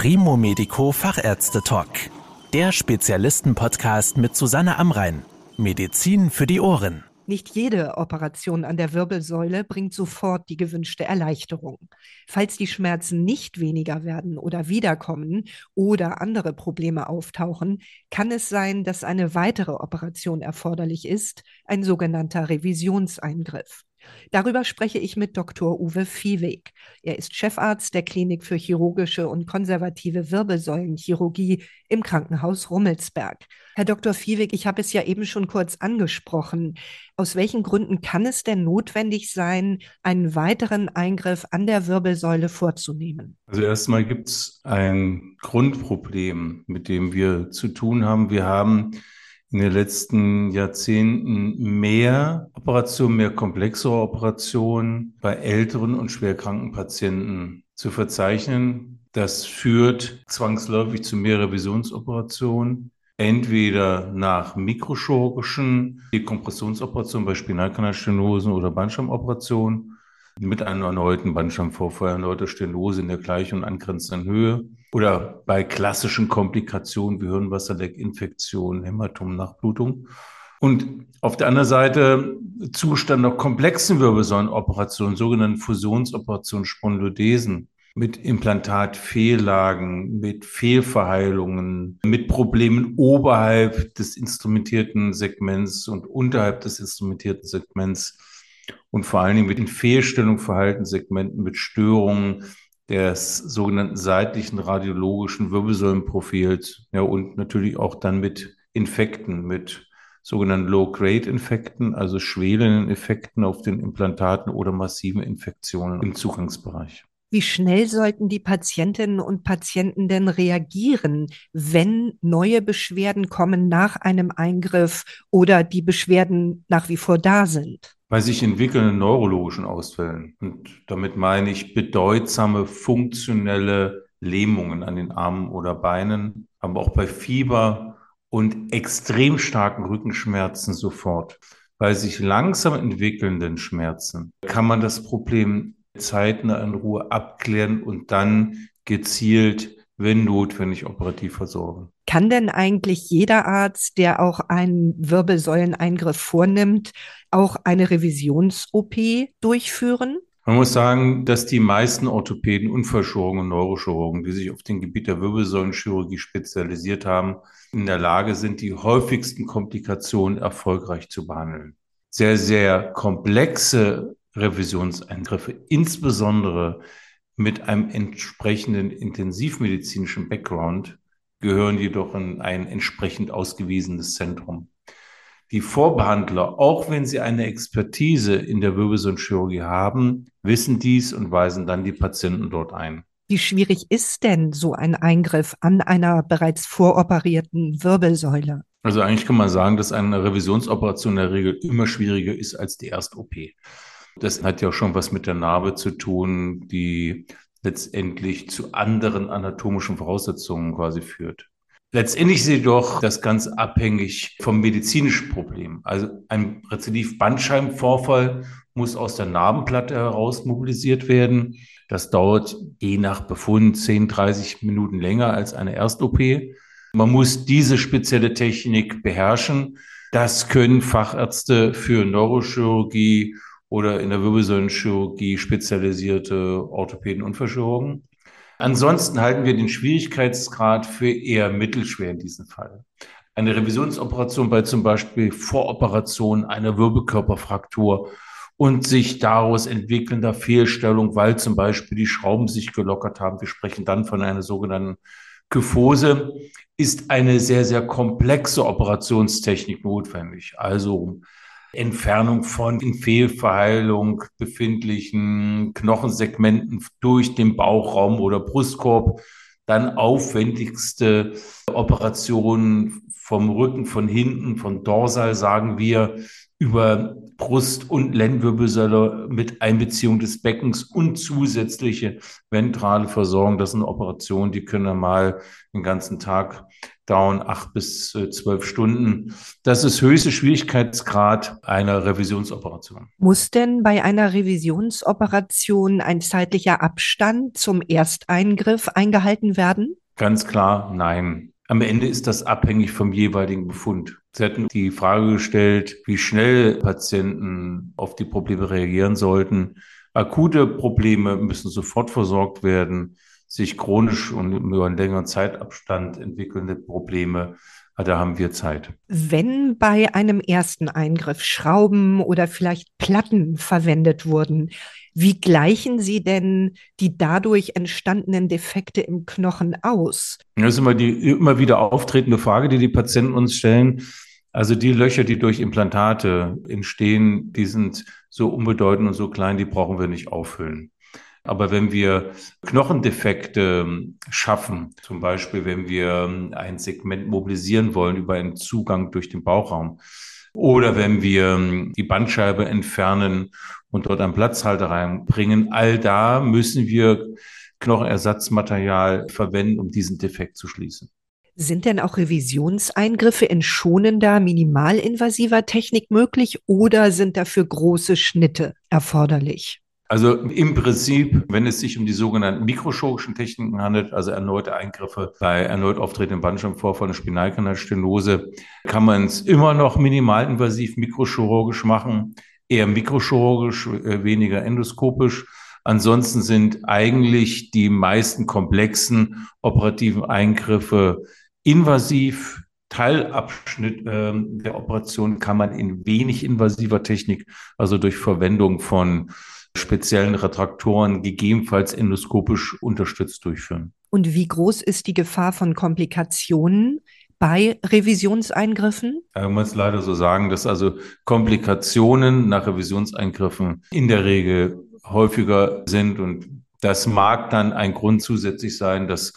Primo Medico Fachärzte Talk. Der Spezialisten-Podcast mit Susanne Amrein. Medizin für die Ohren. Nicht jede Operation an der Wirbelsäule bringt sofort die gewünschte Erleichterung. Falls die Schmerzen nicht weniger werden oder wiederkommen oder andere Probleme auftauchen, kann es sein, dass eine weitere Operation erforderlich ist, ein sogenannter Revisionseingriff. Darüber spreche ich mit Dr. Uwe Viehweg. Er ist Chefarzt der Klinik für chirurgische und konservative Wirbelsäulenchirurgie im Krankenhaus Rummelsberg. Herr Dr. Viehweg, ich habe es ja eben schon kurz angesprochen. Aus welchen Gründen kann es denn notwendig sein, einen weiteren Eingriff an der Wirbelsäule vorzunehmen? Also erstmal gibt es ein Grundproblem, mit dem wir zu tun haben. Wir haben in den letzten Jahrzehnten mehr Operationen, mehr komplexere Operationen bei älteren und schwerkranken Patienten zu verzeichnen. Das führt zwangsläufig zu mehr Revisionsoperationen, entweder nach mikrochirurgischen Dekompressionsoperationen bei Spinalkanalstenosen oder Bandscheibenoperationen mit einem erneuten Bandscheibenvorfall, erneuter Stenose in der gleichen und angrenzenden Höhe. Oder bei klassischen Komplikationen wie Hirnwasserleckinfektion, Hämatom, Nachblutung. Und auf der anderen Seite Zustand der komplexen Wirbelsäulenoperationen, sogenannten Fusionsoperationen, Spondylodesen mit Implantatfehllagen, mit Fehlverheilungen, mit Problemen oberhalb des instrumentierten Segments und unterhalb des instrumentierten Segments und vor allen Dingen mit den Fehlstellungen Verhaltenssegmenten, mit Störungen des sogenannten seitlichen radiologischen Wirbelsäulenprofils, ja, und natürlich auch dann mit Infekten, mit sogenannten Low-Grade-Infekten, also schwelenden Effekten auf den Implantaten oder massiven Infektionen im Zugangsbereich. Wie schnell sollten die Patientinnen und Patienten denn reagieren, wenn neue Beschwerden kommen nach einem Eingriff oder die Beschwerden nach wie vor da sind? Bei sich entwickelnden neurologischen Ausfällen. Und damit meine ich bedeutsame funktionelle Lähmungen an den Armen oder Beinen, aber auch bei Fieber und extrem starken Rückenschmerzen sofort. Bei sich langsam entwickelnden Schmerzen kann man das Problem zeitnah in Ruhe abklären und dann gezielt, wenn notwendig, operativ versorgen. Kann denn eigentlich jeder Arzt, der auch einen Wirbelsäuleneingriff vornimmt, auch eine Revisions-OP durchführen? Man muss sagen, dass die meisten Orthopäden, Unfallchirurgen und Neurochirurgen, die sich auf dem Gebiet der Wirbelsäulenchirurgie spezialisiert haben, in der Lage sind, die häufigsten Komplikationen erfolgreich zu behandeln. Sehr, sehr komplexe Revisionseingriffe, insbesondere mit einem entsprechenden intensivmedizinischen Background, gehören jedoch in ein entsprechend ausgewiesenes Zentrum. Die Vorbehandler, auch wenn sie eine Expertise in der Wirbelsäulenchirurgie haben, wissen dies und weisen dann die Patienten dort ein. Wie schwierig ist denn so ein Eingriff an einer bereits voroperierten Wirbelsäule? Also eigentlich kann man sagen, dass eine Revisionsoperation in der Regel immer schwieriger ist als die Erst-OP. Das hat ja schon was mit der Narbe zu tun, die letztendlich zu anderen anatomischen Voraussetzungen quasi führt. Letztendlich ist jedoch das ganz abhängig vom medizinischen Problem. Also ein Rezidiv-Bandscheibenvorfall muss aus der Narbenplatte heraus mobilisiert werden. Das dauert je nach Befund 10, 30 Minuten länger als eine Erst-OP. Man muss diese spezielle Technik beherrschen. Das können Fachärzte für Neurochirurgie oder in der Wirbelsäulenchirurgie spezialisierte Orthopäden und Verschirurgen. Ansonsten halten wir den Schwierigkeitsgrad für eher mittelschwer in diesem Fall. Eine Revisionsoperation bei zum Beispiel Voroperation einer Wirbelkörperfraktur und sich daraus entwickelnder Fehlstellung, weil zum Beispiel die Schrauben sich gelockert haben. Wir sprechen dann von einer sogenannten Kyphose, ist eine sehr, sehr komplexe Operationstechnik notwendig. Also Entfernung von in Fehlverheilung befindlichen Knochensegmenten durch den Bauchraum oder Brustkorb, dann aufwendigste Operationen vom Rücken, von hinten, von Dorsal, sagen wir, über Brust- und Lendenwirbelsäule mit Einbeziehung des Beckens und zusätzliche ventrale Versorgung. Das sind Operationen, die können mal den ganzen Tag dauern acht bis äh, zwölf Stunden. Das ist höchste Schwierigkeitsgrad einer Revisionsoperation. Muss denn bei einer Revisionsoperation ein zeitlicher Abstand zum Ersteingriff eingehalten werden? Ganz klar, nein. Am Ende ist das abhängig vom jeweiligen Befund. Sie hatten die Frage gestellt, wie schnell Patienten auf die Probleme reagieren sollten. Akute Probleme müssen sofort versorgt werden sich chronisch und über einen längeren Zeitabstand entwickelnde Probleme, ah, da haben wir Zeit. Wenn bei einem ersten Eingriff Schrauben oder vielleicht Platten verwendet wurden, wie gleichen Sie denn die dadurch entstandenen Defekte im Knochen aus? Das ist immer die immer wieder auftretende Frage, die die Patienten uns stellen. Also die Löcher, die durch Implantate entstehen, die sind so unbedeutend und so klein, die brauchen wir nicht auffüllen. Aber wenn wir Knochendefekte ähm, schaffen, zum Beispiel wenn wir ähm, ein Segment mobilisieren wollen über einen Zugang durch den Bauchraum, oder wenn wir ähm, die Bandscheibe entfernen und dort einen Platzhalter reinbringen, all da müssen wir Knochenersatzmaterial verwenden, um diesen Defekt zu schließen. Sind denn auch Revisionseingriffe in schonender, minimalinvasiver Technik möglich oder sind dafür große Schnitte erforderlich? Also im Prinzip, wenn es sich um die sogenannten mikrochirurgischen Techniken handelt, also erneute Eingriffe bei erneut auftretendem Bandscheibenvorfall und Spinalkanalstenose, kann man es immer noch minimalinvasiv mikrochirurgisch machen, eher mikrochirurgisch, äh, weniger endoskopisch. Ansonsten sind eigentlich die meisten komplexen operativen Eingriffe invasiv. Teilabschnitt äh, der Operation kann man in wenig invasiver Technik, also durch Verwendung von speziellen Retraktoren gegebenenfalls endoskopisch unterstützt durchführen. Und wie groß ist die Gefahr von Komplikationen bei Revisionseingriffen? Man muss leider so sagen, dass also Komplikationen nach Revisionseingriffen in der Regel häufiger sind und das mag dann ein Grund zusätzlich sein, dass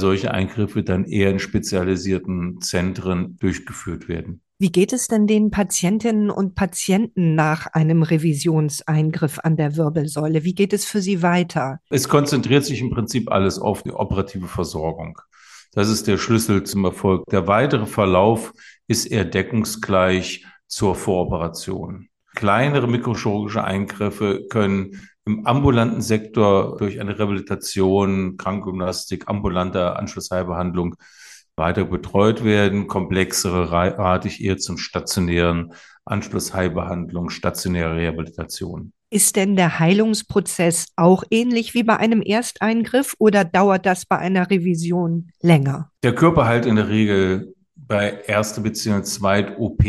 solche Eingriffe dann eher in spezialisierten Zentren durchgeführt werden. Wie geht es denn den Patientinnen und Patienten nach einem Revisionseingriff an der Wirbelsäule? Wie geht es für sie weiter? Es konzentriert sich im Prinzip alles auf die operative Versorgung. Das ist der Schlüssel zum Erfolg. Der weitere Verlauf ist eher deckungsgleich zur Voroperation. Kleinere mikrochirurgische Eingriffe können im ambulanten Sektor durch eine Rehabilitation, Krankgymnastik, ambulante Anschlussheilbehandlung weiter betreut werden. Komplexere rate ich eher zum stationären Anschlussheilbehandlung, stationäre Rehabilitation. Ist denn der Heilungsprozess auch ähnlich wie bei einem Ersteingriff oder dauert das bei einer Revision länger? Der Körper heilt in der Regel bei erste bzw. zweit OP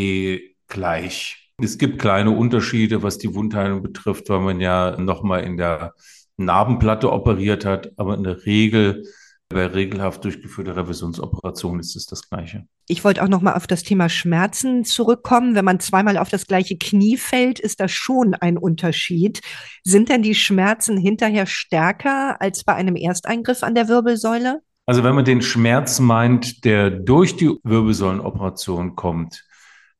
gleich. Es gibt kleine Unterschiede, was die Wundheilung betrifft, weil man ja nochmal in der Narbenplatte operiert hat, aber in der Regel bei regelhaft durchgeführter Revisionsoperation ist es das Gleiche. Ich wollte auch noch mal auf das Thema Schmerzen zurückkommen. Wenn man zweimal auf das gleiche Knie fällt, ist das schon ein Unterschied. Sind denn die Schmerzen hinterher stärker als bei einem Ersteingriff an der Wirbelsäule? Also wenn man den Schmerz meint, der durch die Wirbelsäulenoperation kommt,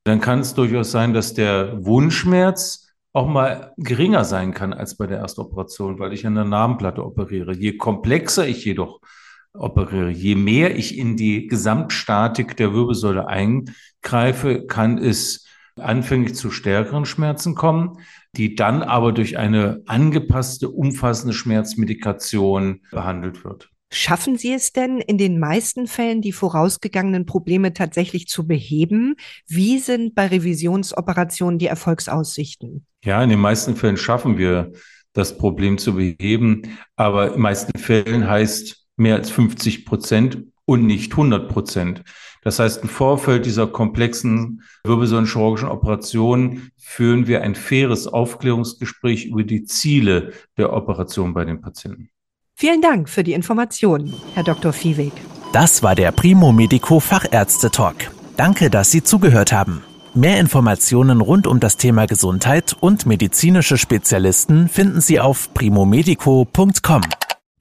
dann kann es durchaus sein, dass der Wundschmerz auch mal geringer sein kann als bei der Erstoperation, weil ich an der Narbenplatte operiere. Je komplexer ich jedoch operiere. Je mehr ich in die Gesamtstatik der Wirbelsäule eingreife, kann es anfänglich zu stärkeren Schmerzen kommen, die dann aber durch eine angepasste, umfassende Schmerzmedikation behandelt wird. Schaffen Sie es denn in den meisten Fällen, die vorausgegangenen Probleme tatsächlich zu beheben? Wie sind bei Revisionsoperationen die Erfolgsaussichten? Ja, in den meisten Fällen schaffen wir das Problem zu beheben, aber in den meisten Fällen heißt mehr als 50 Prozent und nicht 100 Prozent. Das heißt, im Vorfeld dieser komplexen wirbelsäulenchirurgischen Operation führen wir ein faires Aufklärungsgespräch über die Ziele der Operation bei den Patienten. Vielen Dank für die Informationen, Herr Dr. Viehweg. Das war der Primo Medico Fachärzte Talk. Danke, dass Sie zugehört haben. Mehr Informationen rund um das Thema Gesundheit und medizinische Spezialisten finden Sie auf primomedico.com.